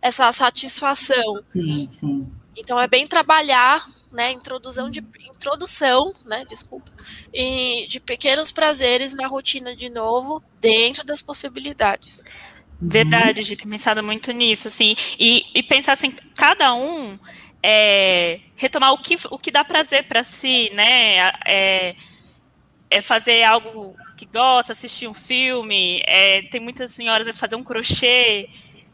Speaker 3: essa satisfação.
Speaker 2: Sim, sim.
Speaker 3: Então é bem trabalhar, né, introdução de introdução, né, desculpa, e de pequenos prazeres na rotina de novo, dentro das possibilidades.
Speaker 5: Verdade, a gente tem pensado muito nisso, assim, e, e pensar assim, cada um é, retomar o que, o que dá prazer para si, né, é, é fazer algo que gosta, assistir um filme, é, tem muitas senhoras que fazer um crochê,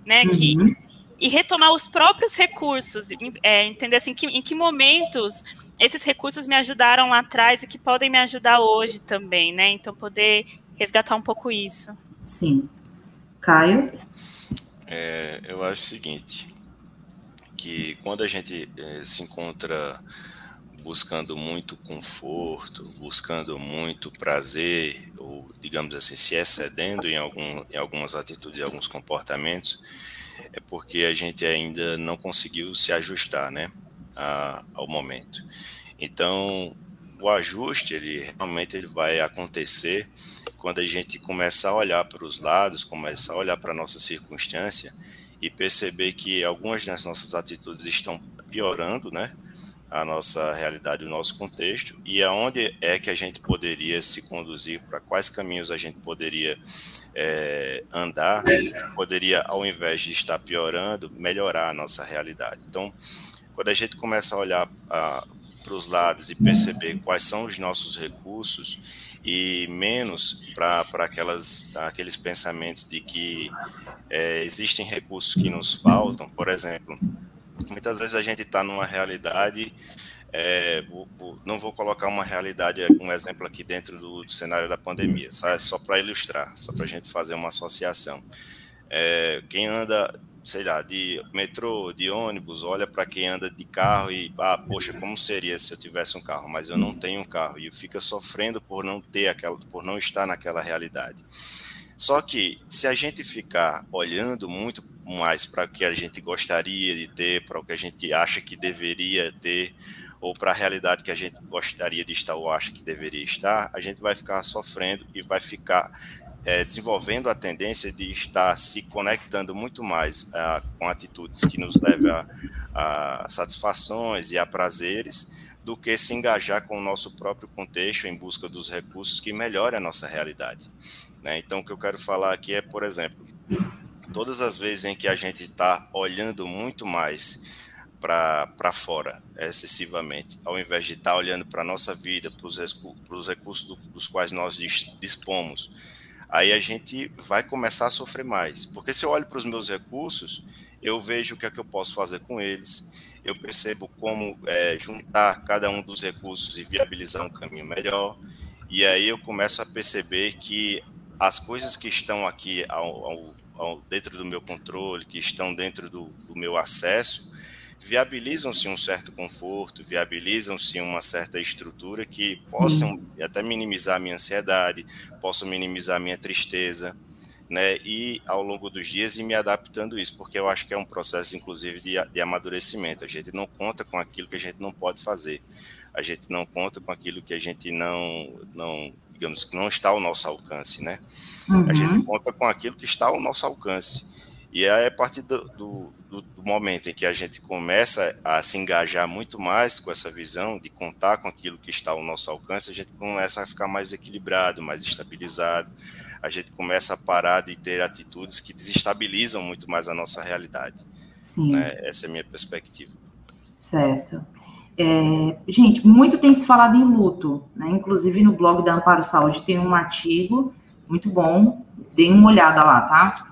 Speaker 5: né, uhum. que, e retomar os próprios recursos, é, entender assim, que, em que momentos esses recursos me ajudaram lá atrás e que podem me ajudar hoje também, né, então poder resgatar um pouco isso.
Speaker 2: Sim. Caio?
Speaker 4: É, eu acho o seguinte, que quando a gente é, se encontra buscando muito conforto, buscando muito prazer, ou digamos assim, se excedendo em, algum, em algumas atitudes, em alguns comportamentos, é porque a gente ainda não conseguiu se ajustar, né, a, ao momento. Então, o ajuste, ele realmente ele vai acontecer quando a gente começa a olhar para os lados, começa a olhar para a nossa circunstância e perceber que algumas das nossas atitudes estão piorando, né, a nossa realidade, o nosso contexto e aonde é que a gente poderia se conduzir, para quais caminhos a gente poderia é, andar, poderia, ao invés de estar piorando, melhorar a nossa realidade. Então, quando a gente começa a olhar para os lados e perceber quais são os nossos recursos e menos para aqueles pensamentos de que é, existem recursos que nos faltam, por exemplo, muitas vezes a gente está numa realidade, é, não vou colocar uma realidade, um exemplo aqui dentro do, do cenário da pandemia, sabe? só para ilustrar, só para a gente fazer uma associação. É, quem anda, sei lá, de metrô, de ônibus, olha para quem anda de carro e, ah, poxa, como seria se eu tivesse um carro, mas eu não tenho um carro, e fica sofrendo por não ter aquela, por não estar naquela realidade. Só que se a gente ficar olhando muito mais para o que a gente gostaria de ter, para o que a gente acha que deveria ter, ou para a realidade que a gente gostaria de estar ou acha que deveria estar, a gente vai ficar sofrendo e vai ficar é, desenvolvendo a tendência de estar se conectando muito mais ah, com atitudes que nos levem a, a satisfações e a prazeres do que se engajar com o nosso próprio contexto em busca dos recursos que melhorem a nossa realidade. Né? Então, o que eu quero falar aqui é, por exemplo, todas as vezes em que a gente está olhando muito mais para fora excessivamente, ao invés de estar tá olhando para a nossa vida, para os recursos do, dos quais nós dispomos, aí a gente vai começar a sofrer mais. Porque se eu olho para os meus recursos, eu vejo o que é que eu posso fazer com eles, eu percebo como é, juntar cada um dos recursos e viabilizar um caminho melhor. E aí eu começo a perceber que as coisas que estão aqui ao, ao, ao, dentro do meu controle, que estão dentro do, do meu acesso, viabilizam-se um certo conforto, viabilizam-se uma certa estrutura que possam até minimizar a minha ansiedade, possam minimizar a minha tristeza, né? E ao longo dos dias ir me adaptando isso, porque eu acho que é um processo, inclusive, de, de amadurecimento. A gente não conta com aquilo que a gente não pode fazer. A gente não conta com aquilo que a gente não, não digamos que não está ao nosso alcance, né? Uhum. A gente conta com aquilo que está ao nosso alcance. E é a partir do, do, do, momento em que a gente começa a se engajar muito mais com essa visão de contar com aquilo que está ao nosso alcance, a gente começa a ficar mais equilibrado, mais estabilizado, a gente começa a parar de ter atitudes que desestabilizam muito mais a nossa realidade. Sim. Né? Essa é a minha perspectiva.
Speaker 2: Certo. É, gente, muito tem se falado em luto, né? Inclusive no blog da Amparo Saúde tem um artigo muito bom, deem uma olhada lá, tá?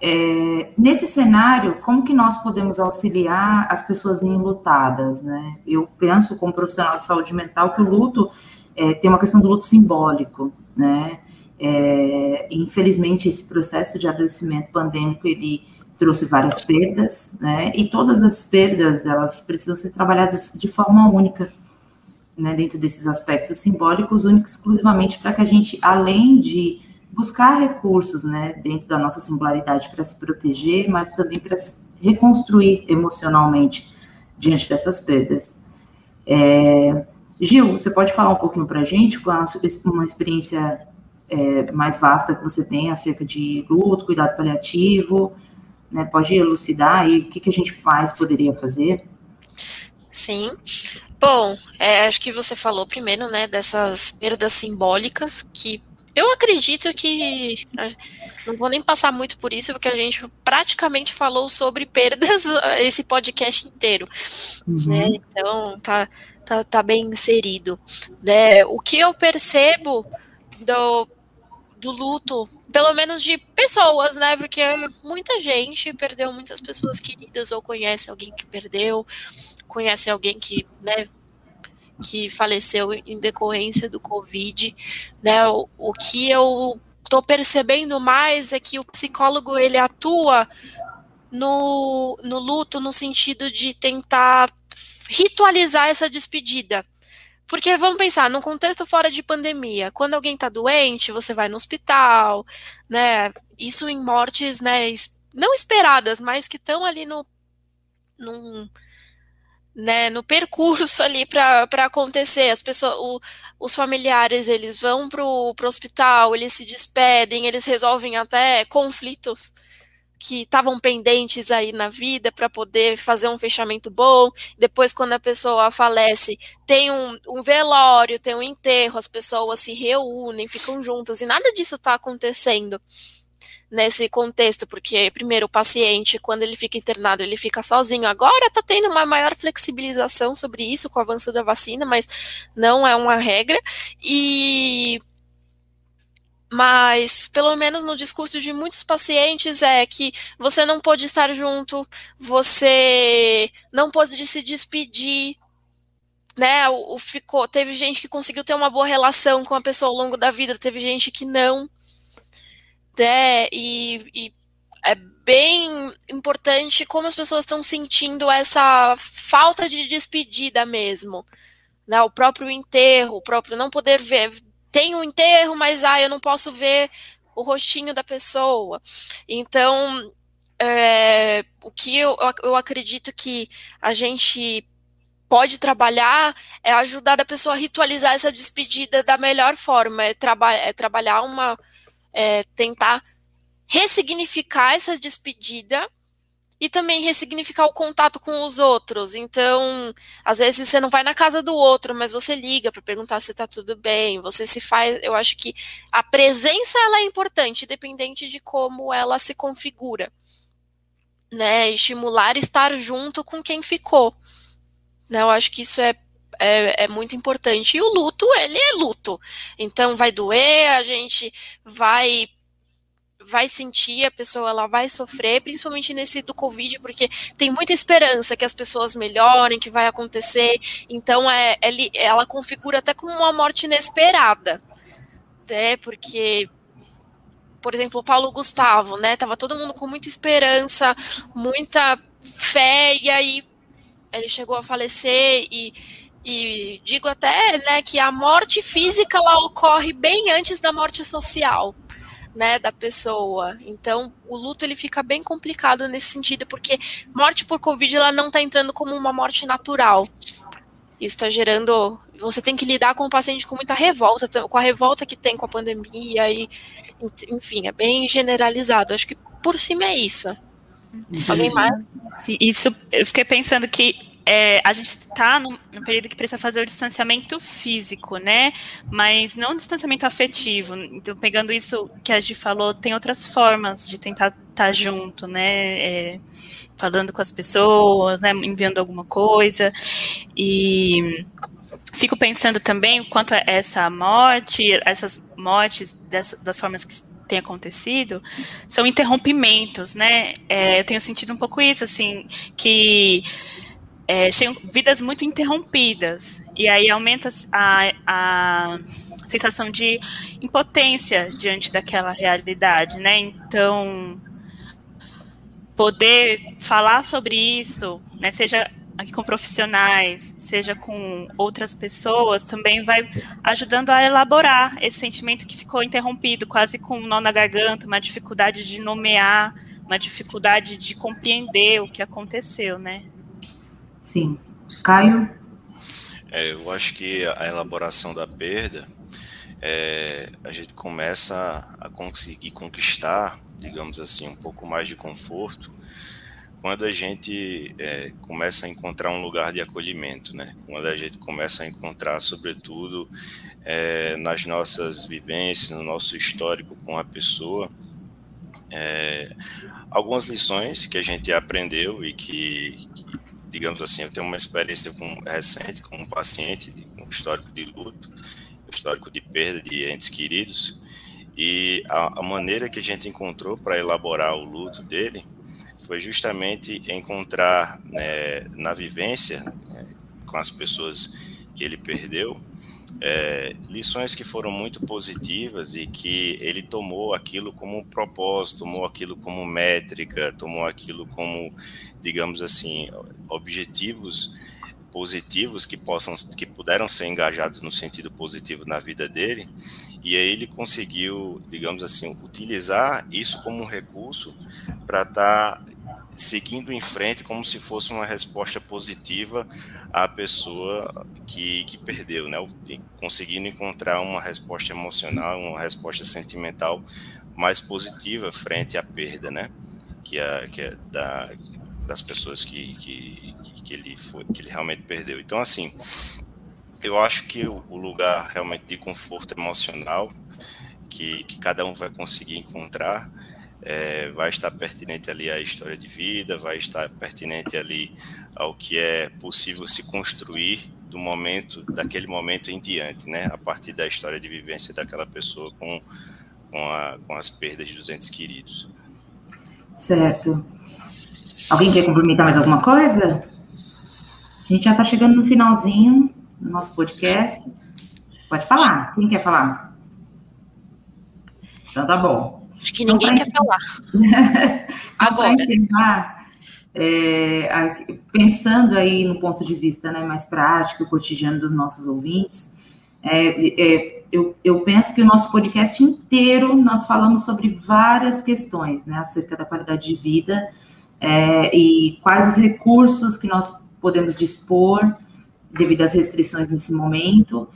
Speaker 2: É, nesse cenário, como que nós podemos auxiliar as pessoas enlutadas, né? Eu penso, como profissional de saúde mental, que o luto é, tem uma questão do luto simbólico, né? É, infelizmente, esse processo de adoecimento pandêmico, ele trouxe várias perdas, né? E todas as perdas, elas precisam ser trabalhadas de forma única, né? Dentro desses aspectos simbólicos, únicos exclusivamente para que a gente, além de buscar recursos, né, dentro da nossa singularidade para se proteger, mas também para reconstruir emocionalmente diante dessas perdas. É, Gil, você pode falar um pouquinho para a gente com uma experiência é, mais vasta que você tem acerca de luto, cuidado paliativo, né? Pode elucidar aí o que, que a gente mais poderia fazer?
Speaker 3: Sim. Bom, é, acho que você falou primeiro, né, dessas perdas simbólicas que eu acredito que. Não vou nem passar muito por isso, porque a gente praticamente falou sobre perdas esse podcast inteiro. Uhum. Né? Então, tá, tá, tá bem inserido. Né? O que eu percebo do, do luto, pelo menos de pessoas, né? Porque muita gente perdeu muitas pessoas queridas, ou conhece alguém que perdeu, conhece alguém que, né, que faleceu em decorrência do Covid, né? O, o que eu estou percebendo mais é que o psicólogo ele atua no, no luto no sentido de tentar ritualizar essa despedida. Porque vamos pensar, num contexto fora de pandemia, quando alguém está doente, você vai no hospital, né? Isso em mortes, né, não esperadas, mas que estão ali no num, né, no percurso ali para acontecer. As pessoas, o, os familiares, eles vão para o hospital, eles se despedem, eles resolvem até conflitos que estavam pendentes aí na vida para poder fazer um fechamento bom. Depois, quando a pessoa falece, tem um, um, velório, tem um enterro, as pessoas se reúnem, ficam juntas, e nada disso está acontecendo nesse contexto, porque, primeiro, o paciente, quando ele fica internado, ele fica sozinho. Agora está tendo uma maior flexibilização sobre isso com o avanço da vacina, mas não é uma regra. E. Mas, pelo menos no discurso de muitos pacientes, é que você não pode estar junto, você não pode se despedir, né? O, o, ficou, teve gente que conseguiu ter uma boa relação com a pessoa ao longo da vida, teve gente que não né? E, e é bem importante como as pessoas estão sentindo essa falta de despedida mesmo. Né? O próprio enterro, o próprio não poder ver. Tem um enterro, mas ah, eu não posso ver o rostinho da pessoa. Então, é, o que eu, eu acredito que a gente pode trabalhar é ajudar a pessoa a ritualizar essa despedida da melhor forma, é, traba é trabalhar uma é, tentar ressignificar essa despedida e também ressignificar o contato com os outros. Então, às vezes você não vai na casa do outro, mas você liga para perguntar se está tudo bem. Você se faz. Eu acho que a presença ela é importante, dependente de como ela se configura, né? Estimular estar junto com quem ficou. Né? Eu acho que isso é é, é, muito importante. E o luto, ele é luto. Então vai doer, a gente vai vai sentir, a pessoa ela vai sofrer, principalmente nesse do Covid, porque tem muita esperança que as pessoas melhorem, que vai acontecer. Então, é, ela configura até como uma morte inesperada, né? Porque por exemplo, o Paulo Gustavo, né? Tava todo mundo com muita esperança, muita fé, e aí ele chegou a falecer e, e digo até né, que a morte física ela ocorre bem antes da morte social. Né, da pessoa. Então, o luto ele fica bem complicado nesse sentido, porque morte por Covid ela não está entrando como uma morte natural. Isso está gerando. Você tem que lidar com o paciente com muita revolta, com a revolta que tem com a pandemia e enfim, é bem generalizado. Acho que por cima é isso. Alguém mais?
Speaker 5: Sim, isso, eu fiquei pensando que é, a gente está no, no, período que precisa fazer o distanciamento físico, né? Mas não o distanciamento afetivo. Então, pegando isso que a gente falou, tem outras formas de tentar estar tá junto, né? É, falando com as pessoas, né? Enviando alguma coisa. E fico pensando também quanto essa morte, essas mortes dessas, das formas que tem acontecido são interrompimentos, né? É, eu tenho sentido um pouco isso, assim, que é, vidas muito interrompidas e aí aumenta a, a sensação de impotência diante daquela realidade, né? Então poder falar sobre isso, né, seja aqui com profissionais, seja com outras pessoas, também vai ajudando a elaborar esse sentimento que ficou interrompido, quase com um nó na garganta, uma dificuldade de nomear, uma dificuldade de compreender o que aconteceu, né?
Speaker 2: Sim. Caio?
Speaker 4: É, eu acho que a elaboração da perda, é, a gente começa a conseguir conquistar, digamos assim, um pouco mais de conforto quando a gente é, começa a encontrar um lugar de acolhimento, né? Quando a gente começa a encontrar, sobretudo, é, nas nossas vivências, no nosso histórico com a pessoa, é, algumas lições que a gente aprendeu e que, que, digamos assim, eu tenho uma experiência com, recente com um paciente com um histórico de luto, histórico de perda de entes queridos, e a, a maneira que a gente encontrou para elaborar o luto dele foi justamente encontrar né, na vivência né, com as pessoas que ele perdeu é, lições que foram muito positivas e que ele tomou aquilo como propósito, tomou aquilo como métrica, tomou aquilo como, digamos assim, objetivos positivos que possam que puderam ser engajados no sentido positivo na vida dele e aí ele conseguiu digamos assim utilizar isso como um recurso para estar tá seguindo em frente como se fosse uma resposta positiva à pessoa que, que perdeu, né? Conseguindo encontrar uma resposta emocional, uma resposta sentimental mais positiva frente à perda, né? Que é, que é da, das pessoas que, que, que, ele foi, que ele realmente perdeu. Então, assim, eu acho que o, lugar realmente de conforto emocional que, que cada um vai conseguir encontrar é, vai estar pertinente ali à história de vida, vai estar pertinente ali ao que é possível se construir do momento, daquele momento em diante, né? A partir da história de vivência daquela pessoa com, com, a, com as perdas dos entes queridos.
Speaker 2: Certo. Alguém quer complementar mais alguma coisa? A gente já está chegando no finalzinho do nosso podcast. Pode falar. Quem quer falar? Então tá bom.
Speaker 3: Acho que ninguém então, quer falar.
Speaker 2: Agora. Encerrar, é, pensando aí no ponto de vista né, mais prático, cotidiano dos nossos ouvintes, é, é, eu, eu, penso que o nosso podcast inteiro nós falamos sobre várias questões né, acerca da qualidade de vida é, e quais os recursos que nós podemos dispor devido às restrições nesse momento,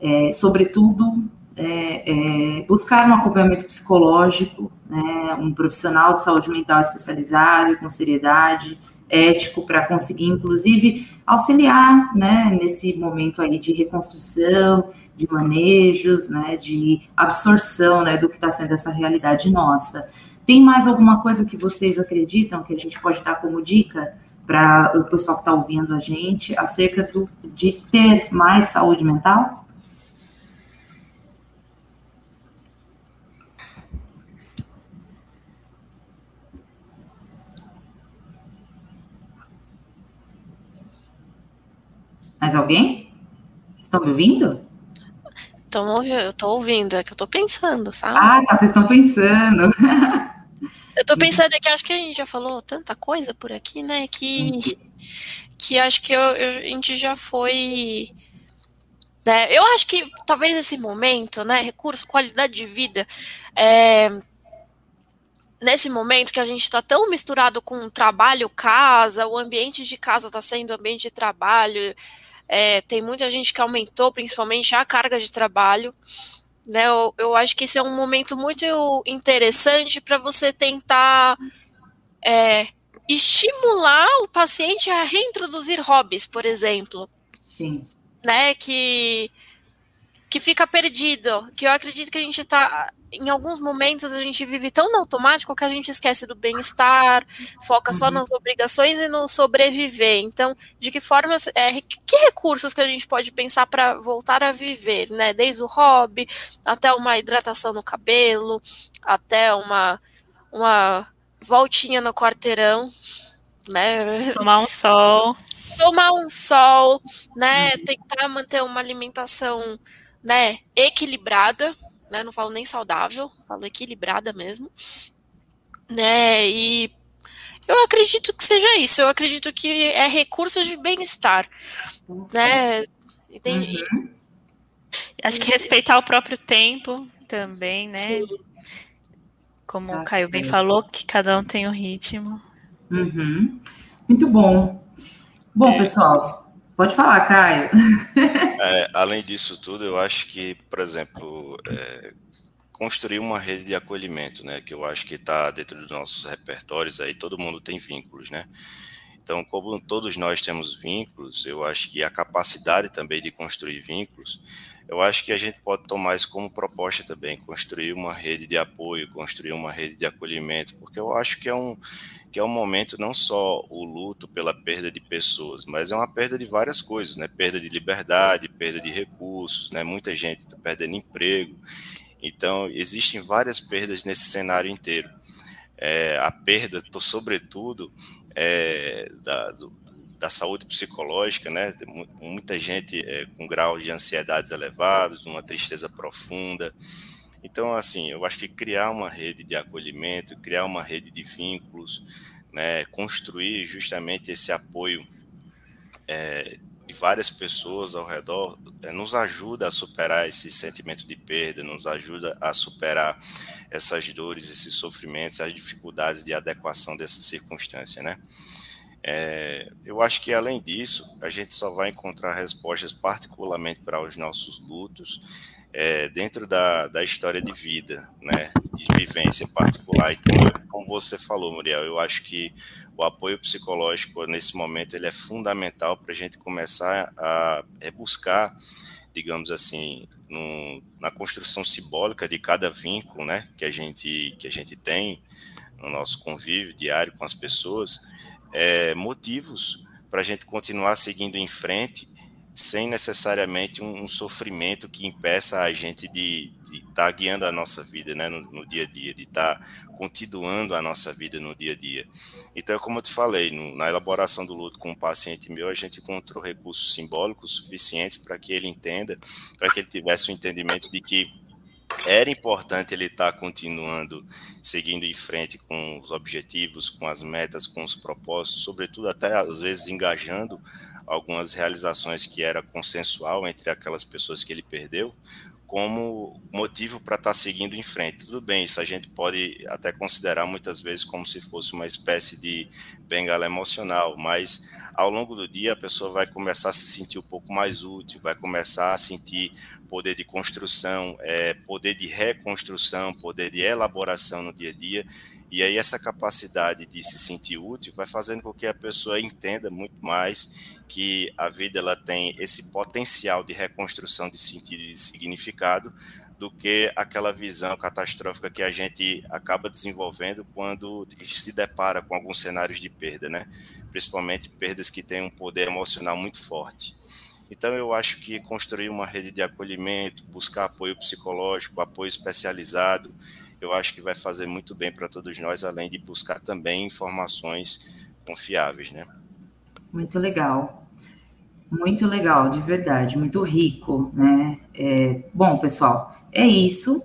Speaker 2: é, sobretudo é, é, buscar um acompanhamento psicológico, né, um profissional de saúde mental especializado, com seriedade, ético, para conseguir, inclusive, auxiliar né, nesse momento aí de reconstrução, de manejos, né, de absorção né, do que está sendo essa realidade nossa. Tem mais alguma coisa que vocês acreditam que a gente pode dar como dica para o pessoal que está ouvindo a gente acerca do, de ter mais saúde mental? Mais alguém? Vocês estão me ouvindo?
Speaker 3: Tô, eu tô ouvindo, é que eu tô pensando, sabe?
Speaker 2: Ah, tá, vocês estão pensando.
Speaker 3: Eu tô pensando é que acho que a gente já falou tanta coisa por aqui, né? Que, que acho que eu, eu, a gente já foi. Né, eu acho que talvez esse momento, né? Recurso, qualidade de vida. É, nesse momento que a gente está tão misturado com trabalho, casa, o ambiente de casa está sendo ambiente de trabalho, é, tem muita gente que aumentou principalmente a carga de trabalho. Né, eu, eu acho que esse é um momento muito interessante para você tentar é, estimular o paciente a reintroduzir hobbies, por exemplo.
Speaker 2: Sim.
Speaker 3: Né, que, que fica perdido. Que eu acredito que a gente está em alguns momentos a gente vive tão no automático que a gente esquece do bem-estar, foca só uhum. nas obrigações e no sobreviver. Então, de que forma, é, que recursos que a gente pode pensar para voltar a viver, né? Desde o hobby até uma hidratação no cabelo, até uma uma voltinha no quarteirão, né?
Speaker 5: Tomar um sol.
Speaker 3: Tomar um sol, né? Uhum. Tentar manter uma alimentação, né, equilibrada, né? Não falo nem saudável, falo equilibrada mesmo, né? E eu acredito que seja isso. Eu acredito que é recurso de bem-estar, né? Entendi.
Speaker 5: Uhum. Acho que respeitar o próprio tempo também, né? Sim. Como tá o Caio bem falou, que cada um tem um ritmo.
Speaker 2: Uhum. Muito bom. Bom, é. pessoal, Pode falar, Caio.
Speaker 4: É, além disso tudo, eu acho que, por exemplo, é, construir uma rede de acolhimento, né, que eu acho que está dentro dos nossos repertórios, aí todo mundo tem vínculos, né? Então, como todos nós temos vínculos, eu acho que a capacidade também de construir vínculos, eu acho que a gente pode tomar isso como proposta também, construir uma rede de apoio, construir uma rede de acolhimento, porque eu acho que é um que é um momento não só o luto pela perda de pessoas, mas é uma perda de várias coisas, né? Perda de liberdade, perda de recursos, né? Muita gente está perdendo emprego. Então, existem várias perdas nesse cenário inteiro. É, a perda, sobretudo, é, da, do, da saúde psicológica, né? Muita gente é, com graus de ansiedades elevados, uma tristeza profunda. Então, assim, eu acho que criar uma rede de acolhimento, criar uma rede de vínculos, né, construir justamente esse apoio é, de várias pessoas ao redor, é, nos ajuda a superar esse sentimento de perda, nos ajuda a superar essas dores, esses sofrimentos, as dificuldades de adequação dessa circunstância, né? É, eu acho que além disso, a gente só vai encontrar respostas particularmente para os nossos lutos é, dentro da, da história de vida, né, de vivência particular. Então, como você falou, Muriel, eu acho que o apoio psicológico nesse momento ele é fundamental para a gente começar a buscar, digamos assim, no, na construção simbólica de cada vínculo, né, que a gente que a gente tem no nosso convívio diário com as pessoas, é, motivos para a gente continuar seguindo em frente sem necessariamente um, um, sofrimento que impeça a gente de estar tá guiando a nossa vida né, no, no, dia a dia, de estar tá continuando a nossa vida no dia a dia. Então, como eu te falei, no, na elaboração do luto com um paciente meu, a gente encontrou recursos simbólicos suficientes para que ele entenda, para que ele tivesse o um entendimento de que era importante ele estar tá continuando seguindo em frente com os objetivos, com as metas, com os propósitos, sobretudo até às vezes engajando algumas realizações que era consensual entre aquelas pessoas que ele perdeu, como motivo para estar tá seguindo em frente. Tudo bem, isso a gente pode até considerar muitas vezes como se fosse uma espécie de bengala emocional, mas ao longo do dia a pessoa vai começar a se sentir um pouco mais útil, vai começar a sentir poder de construção, é, poder de reconstrução, poder de elaboração no dia a dia, e aí essa capacidade de se sentir útil vai fazendo com que a pessoa entenda muito mais que a vida ela tem esse potencial de reconstrução de sentido e de significado do que aquela visão catastrófica que a gente acaba desenvolvendo quando se depara com alguns cenários de perda, né? Principalmente perdas que têm um poder emocional muito forte. Então, eu acho que construir uma rede de acolhimento, buscar apoio psicológico, apoio especializado, eu acho que vai fazer muito bem para todos nós, além de buscar também informações confiáveis, né?
Speaker 2: Muito legal. Muito legal, de verdade, muito rico, né? É, bom, pessoal, é isso.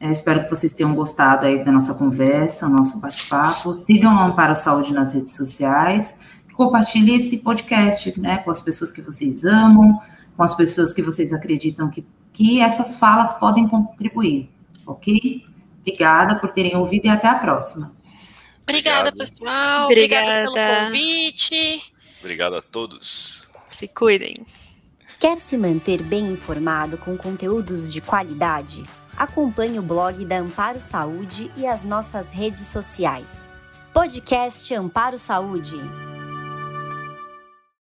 Speaker 2: Eu espero que vocês tenham gostado aí da nossa conversa, nosso bate-papo. Sigam o Amparo Saúde nas redes sociais. Compartilhe esse podcast né, com as pessoas que vocês amam, com as pessoas que vocês acreditam que, que essas falas podem contribuir, ok? Obrigada por terem ouvido e até a próxima.
Speaker 3: Obrigada,
Speaker 4: Obrigado.
Speaker 3: pessoal.
Speaker 5: Obrigada.
Speaker 3: Obrigada pelo convite.
Speaker 4: Obrigado a todos.
Speaker 5: Se cuidem.
Speaker 1: Quer se manter bem informado com conteúdos de qualidade? Acompanhe o blog da Amparo Saúde e as nossas redes sociais. Podcast Amparo Saúde.